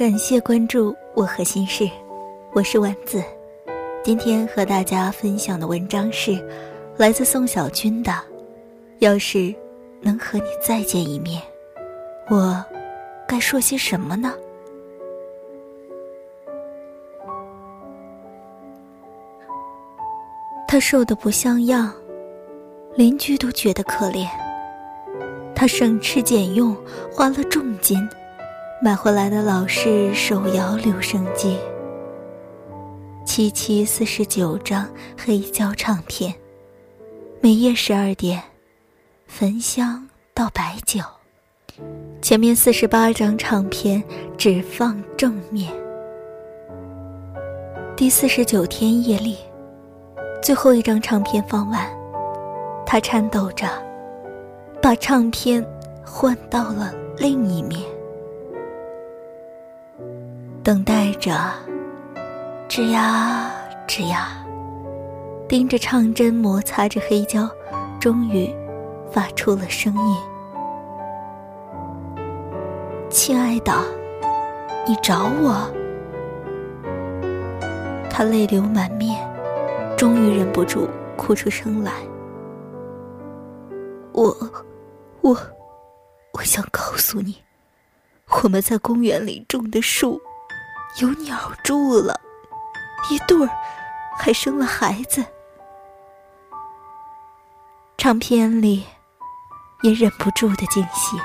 感谢关注我和心事，我是丸子。今天和大家分享的文章是来自宋小军的。要是能和你再见一面，我该说些什么呢？他瘦的不像样，邻居都觉得可怜。他省吃俭用，花了重金。买回来的老式手摇留声机，七七四十九张黑胶唱片，每夜十二点，焚香到白酒。前面四十八张唱片只放正面。第四十九天夜里，最后一张唱片放完，他颤抖着，把唱片换到了另一面。等待着，吱呀吱呀，盯着唱针摩擦着黑胶，终于发出了声音：“亲爱的，你找我。”他泪流满面，终于忍不住哭出声来：“我，我，我想告诉你，我们在公园里种的树。”有鸟住了，一对儿，还生了孩子。唱片里也忍不住的惊喜，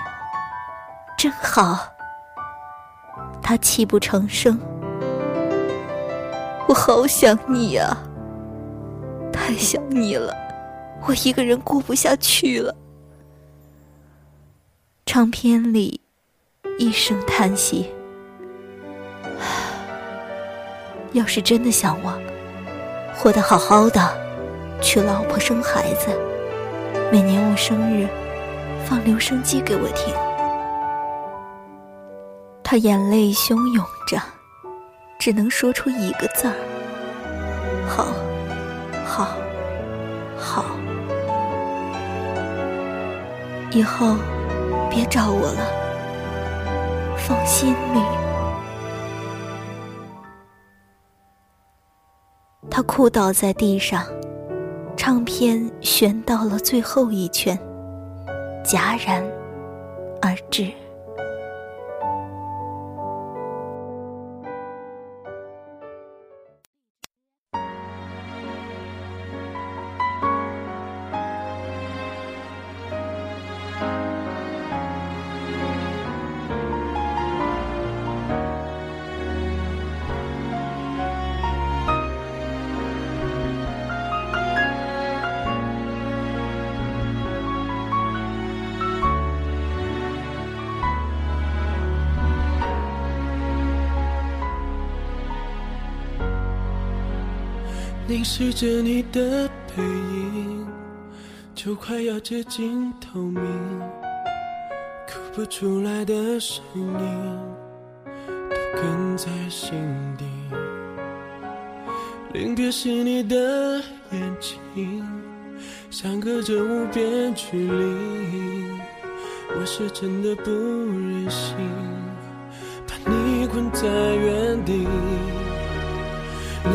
真好。他泣不成声，我好想你呀，太想你了，我一个人过不下去了。唱片里一声叹息。要是真的想我，活得好好的，娶老婆生孩子，每年我生日放留声机给我听。他眼泪汹涌着，只能说出一个字儿：好，好，好。以后别找我了，放心里。他哭倒在地上，唱片旋到了最后一圈，戛然而止。凝视着你的背影，就快要接近透明，哭不出来的声音都哽在心底。临别时你的眼睛，相隔着无边距离，我是真的不忍心把你困在原地。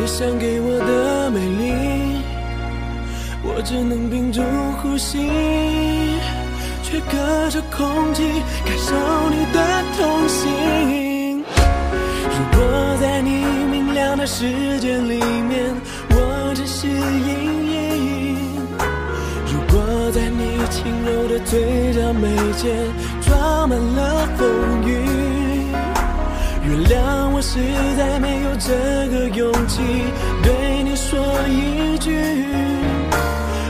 你想给我的美丽，我只能屏住呼吸，却隔着空气感受你的痛心。如果在你明亮的世界里面，我只是阴影；如果在你轻柔的嘴角眉间装满了风雨。原谅我实在勇气对你说一句，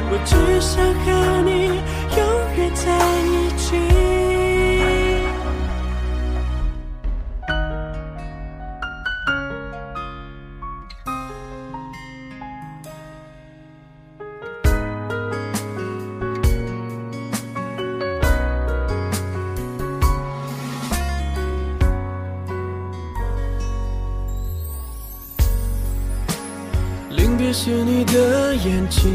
我只想和是你的眼睛，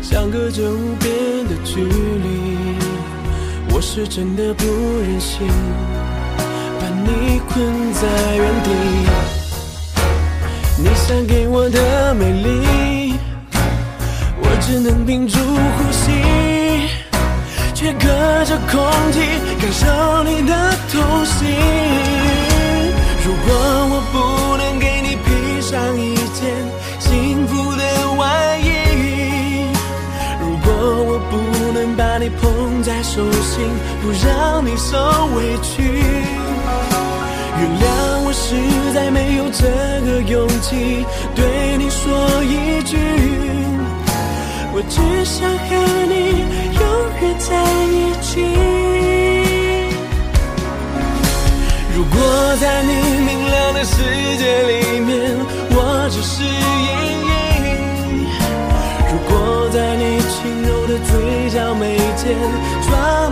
相隔着无边的距离。我是真的不忍心把你困在原地。你想给我的美丽，我只能屏住呼吸，却隔着空气感受你的痛心。如果我不能给你披上一件幸福的外衣，如果我不能把你捧在手心，不让你受委屈。原谅我实在没有这个勇气对你说一句，我只想和你永远在一起。如果在你明亮的世界里，是阴影；如果在你轻柔的嘴角眉间装。